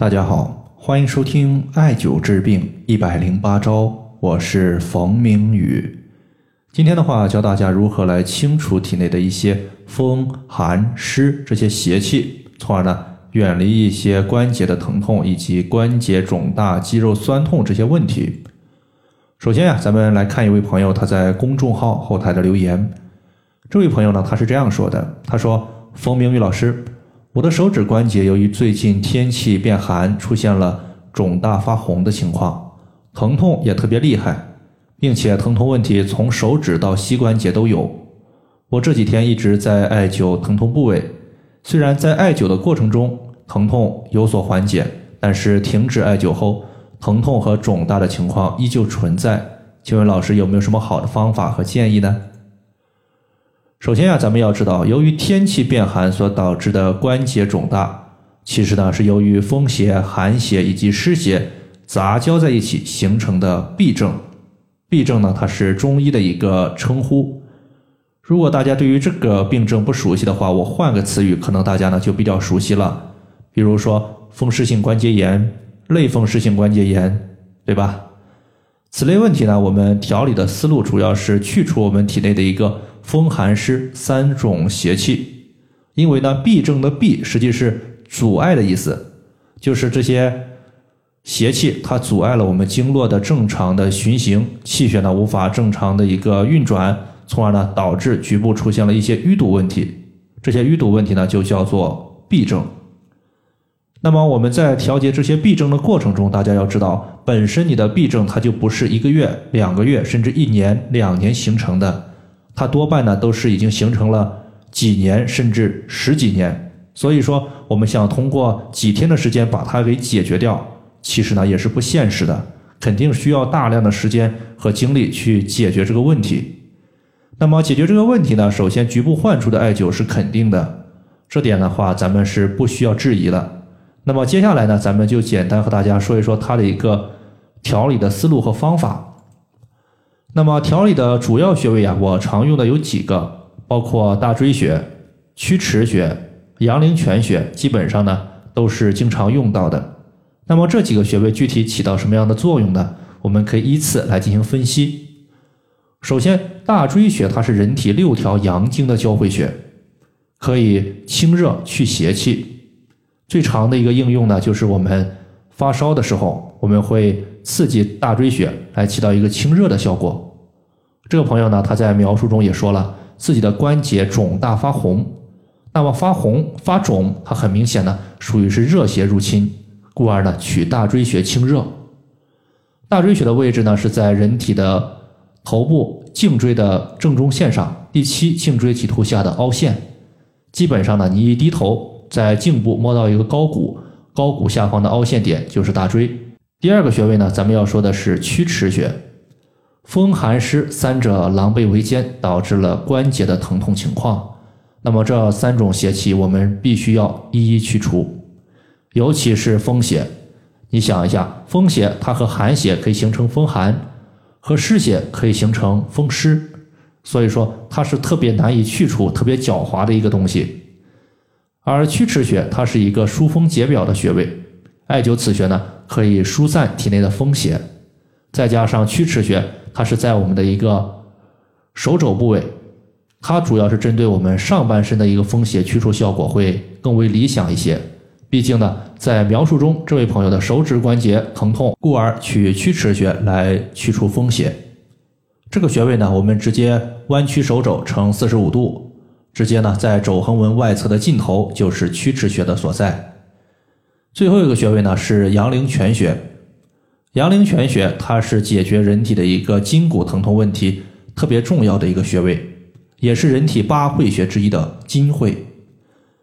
大家好，欢迎收听艾灸治病一百零八招，我是冯明宇。今天的话，教大家如何来清除体内的一些风寒湿这些邪气，从而呢远离一些关节的疼痛以及关节肿大、肌肉酸痛这些问题。首先呀，咱们来看一位朋友他在公众号后台的留言。这位朋友呢，他是这样说的：“他说，冯明宇老师。”我的手指关节由于最近天气变寒，出现了肿大发红的情况，疼痛也特别厉害，并且疼痛问题从手指到膝关节都有。我这几天一直在艾灸疼痛部位，虽然在艾灸的过程中疼痛有所缓解，但是停止艾灸后，疼痛和肿大的情况依旧存在。请问老师有没有什么好的方法和建议呢？首先呀，咱们要知道，由于天气变寒所导致的关节肿大，其实呢是由于风邪、寒邪以及湿邪杂交在一起形成的痹症。痹症呢，它是中医的一个称呼。如果大家对于这个病症不熟悉的话，我换个词语，可能大家呢就比较熟悉了。比如说风湿性关节炎、类风湿性关节炎，对吧？此类问题呢，我们调理的思路主要是去除我们体内的一个。风寒湿三种邪气，因为呢，痹症的痹实际是阻碍的意思，就是这些邪气它阻碍了我们经络的正常的循行，气血呢无法正常的一个运转，从而呢导致局部出现了一些淤堵问题。这些淤堵问题呢就叫做痹症。那么我们在调节这些痹症的过程中，大家要知道，本身你的痹症它就不是一个月、两个月，甚至一年、两年形成的。它多半呢都是已经形成了几年甚至十几年，所以说我们想通过几天的时间把它给解决掉，其实呢也是不现实的，肯定需要大量的时间和精力去解决这个问题。那么解决这个问题呢，首先局部患处的艾灸是肯定的，这点的话咱们是不需要质疑了。那么接下来呢，咱们就简单和大家说一说它的一个调理的思路和方法。那么调理的主要穴位啊，我常用的有几个，包括大椎穴、曲池穴、阳陵泉穴，基本上呢都是经常用到的。那么这几个穴位具体起到什么样的作用呢？我们可以依次来进行分析。首先，大椎穴它是人体六条阳经的交汇穴，可以清热去邪气。最常的一个应用呢，就是我们发烧的时候，我们会。刺激大椎穴来起到一个清热的效果。这个朋友呢，他在描述中也说了自己的关节肿大发红，那么发红发肿，它很明显呢属于是热邪入侵，故而呢取大椎穴清热。大椎穴的位置呢是在人体的头部颈椎的正中线上，第七颈椎棘突下的凹陷。基本上呢，你一低头，在颈部摸到一个高骨，高骨下方的凹陷点就是大椎。第二个穴位呢，咱们要说的是曲池穴，风寒湿三者狼狈为奸，导致了关节的疼痛情况。那么这三种邪气，我们必须要一一去除，尤其是风邪。你想一下，风邪它和寒邪可以形成风寒，和湿邪可以形成风湿，所以说它是特别难以去除、特别狡猾的一个东西。而曲池穴，它是一个疏风解表的穴位。艾灸此穴呢，可以疏散体内的风邪，再加上曲池穴，它是在我们的一个手肘部位，它主要是针对我们上半身的一个风邪去除效果会更为理想一些。毕竟呢，在描述中，这位朋友的手指关节疼痛，故而取曲池穴来去除风邪。这个穴位呢，我们直接弯曲手肘呈四十五度，直接呢在肘横纹外侧的尽头就是曲池穴的所在。最后一个穴位呢是阳陵泉穴，阳陵泉穴它是解决人体的一个筋骨疼痛问题特别重要的一个穴位，也是人体八会穴之一的金会。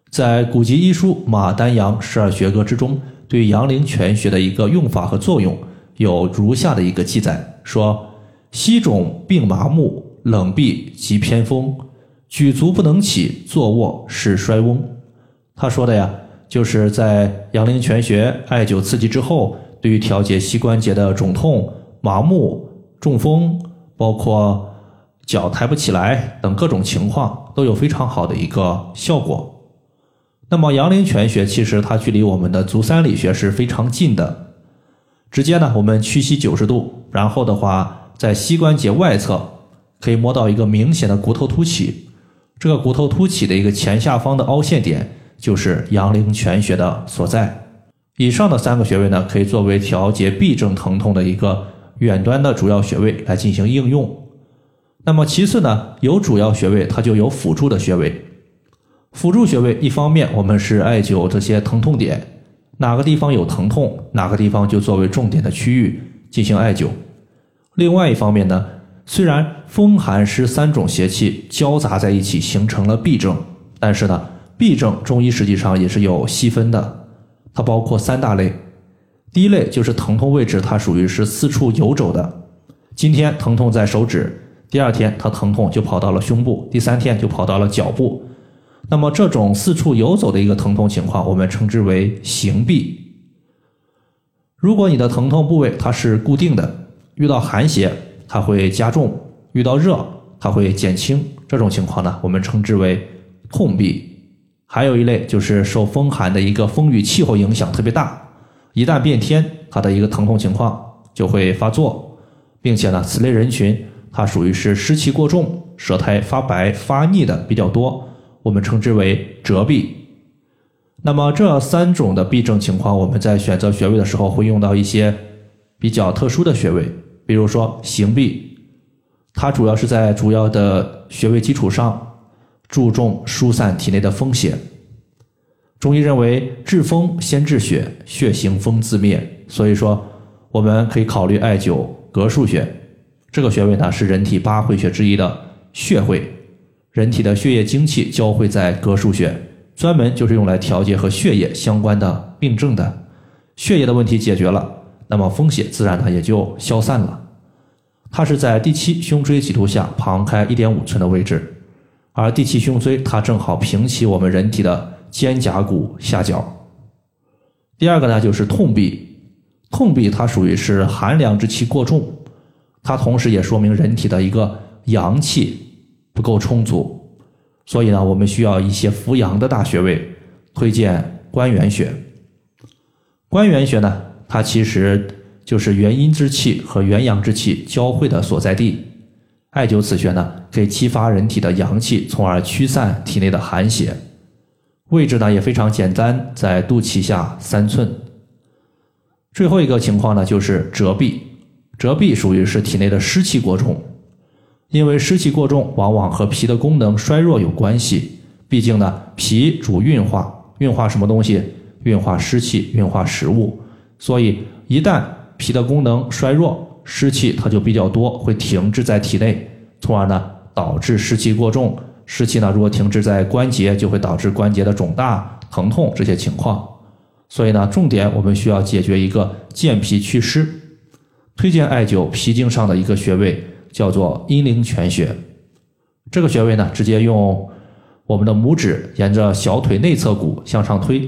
在古籍医书《马丹阳十二穴歌》之中，对阳陵泉穴的一个用法和作用有如下的一个记载：说膝肿并麻木，冷痹及偏风，举足不能起，坐卧是衰翁。他说的呀。就是在阳陵泉穴艾灸刺激之后，对于调节膝关节的肿痛、麻木、中风，包括脚抬不起来等各种情况，都有非常好的一个效果。那么阳陵泉穴其实它距离我们的足三里穴是非常近的，直接呢我们屈膝九十度，然后的话在膝关节外侧可以摸到一个明显的骨头凸起，这个骨头凸起的一个前下方的凹陷点就是阳陵泉穴的所在。以上的三个穴位呢，可以作为调节痹症疼痛的一个远端的主要穴位来进行应用。那么其次呢，有主要穴位，它就有辅助的穴位。辅助穴位，一方面我们是艾灸这些疼痛点，哪个地方有疼痛，哪个地方就作为重点的区域进行艾灸。另外一方面呢，虽然风寒湿三种邪气交杂在一起形成了痹症，但是呢，痹症中医实际上也是有细分的，它包括三大类。第一类就是疼痛位置，它属于是四处游走的，今天疼痛在手指，第二天它疼痛就跑到了胸部，第三天就跑到了脚部。那么这种四处游走的一个疼痛情况，我们称之为行痹。如果你的疼痛部位它是固定的，遇到寒邪它会加重，遇到热它会减轻，这种情况呢，我们称之为痛痹。还有一类就是受风寒的一个风雨气候影响特别大，一旦变天，它的一个疼痛情况就会发作，并且呢，此类人群它属于是湿气过重，舌苔发白发腻的比较多。我们称之为折臂。那么这三种的痹症情况，我们在选择穴位的时候会用到一些比较特殊的穴位，比如说行痹，它主要是在主要的穴位基础上注重疏散体内的风邪。中医认为治风先治血，血行风自灭，所以说我们可以考虑艾灸膈腧穴。这个穴位呢是人体八会穴之一的血会。人体的血液精气交汇在膈腧穴，专门就是用来调节和血液相关的病症的。血液的问题解决了，那么风邪自然呢也就消散了。它是在第七胸椎棘突下旁开一点五寸的位置，而第七胸椎它正好平齐我们人体的肩胛骨下角。第二个呢就是痛痹，痛痹它属于是寒凉之气过重，它同时也说明人体的一个阳气。不够充足，所以呢，我们需要一些扶阳的大穴位，推荐关元穴。关元穴呢，它其实就是元阴之气和元阳之气交汇的所在地。艾灸此穴呢，可以激发人体的阳气，从而驱散体内的寒邪。位置呢也非常简单，在肚脐下三寸。最后一个情况呢，就是折臂。折臂属于是体内的湿气过重。因为湿气过重，往往和脾的功能衰弱有关系。毕竟呢，脾主运化，运化什么东西？运化湿气，运化食物。所以，一旦脾的功能衰弱，湿气它就比较多，会停滞在体内，从而呢导致湿气过重。湿气呢，如果停滞在关节，就会导致关节的肿大、疼痛这些情况。所以呢，重点我们需要解决一个健脾祛湿，推荐艾灸脾经上的一个穴位。叫做阴陵泉穴，这个穴位呢，直接用我们的拇指沿着小腿内侧骨向上推，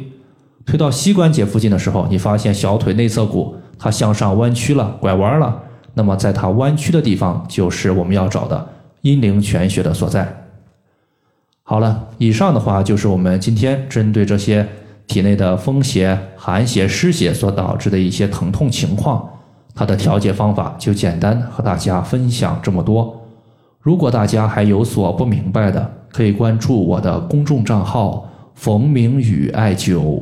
推到膝关节附近的时候，你发现小腿内侧骨它向上弯曲了，拐弯了，那么在它弯曲的地方，就是我们要找的阴陵泉穴的所在。好了，以上的话就是我们今天针对这些体内的风邪、寒邪、湿邪所导致的一些疼痛情况。它的调节方法就简单和大家分享这么多。如果大家还有所不明白的，可以关注我的公众账号“冯明宇艾灸”，